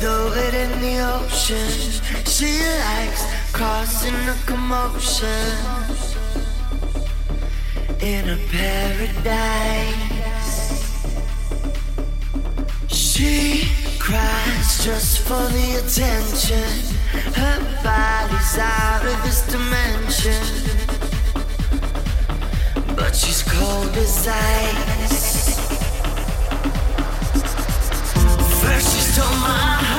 Throw it in the ocean. She likes causing a commotion in a paradise. She cries just for the attention. Her body's out of this dimension, but she's cold as ice. to my heart.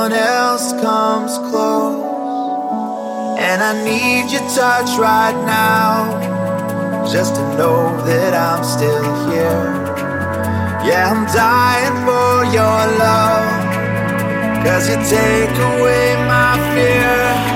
One else comes close, and I need your touch right now, just to know that I'm still here. Yeah, I'm dying for your love, cause you take away my fear.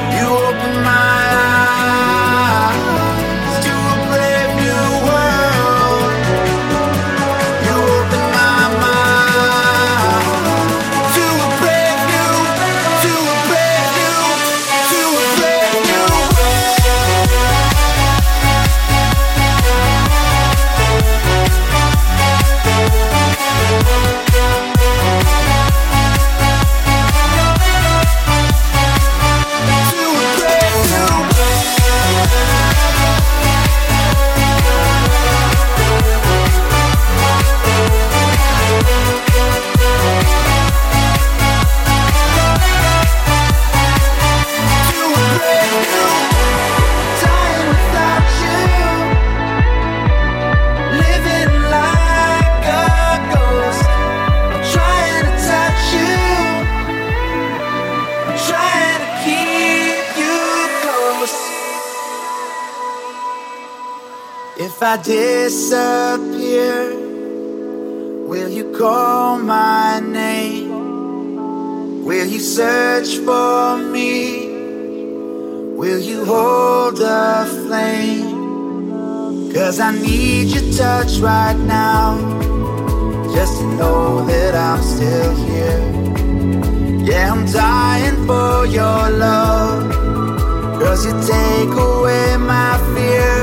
I disappear, will you call my name? Will you search for me? Will you hold a flame? Cause I need your touch right now. Just to know that I'm still here. Yeah, I'm dying for your love. Cause you take away my fear.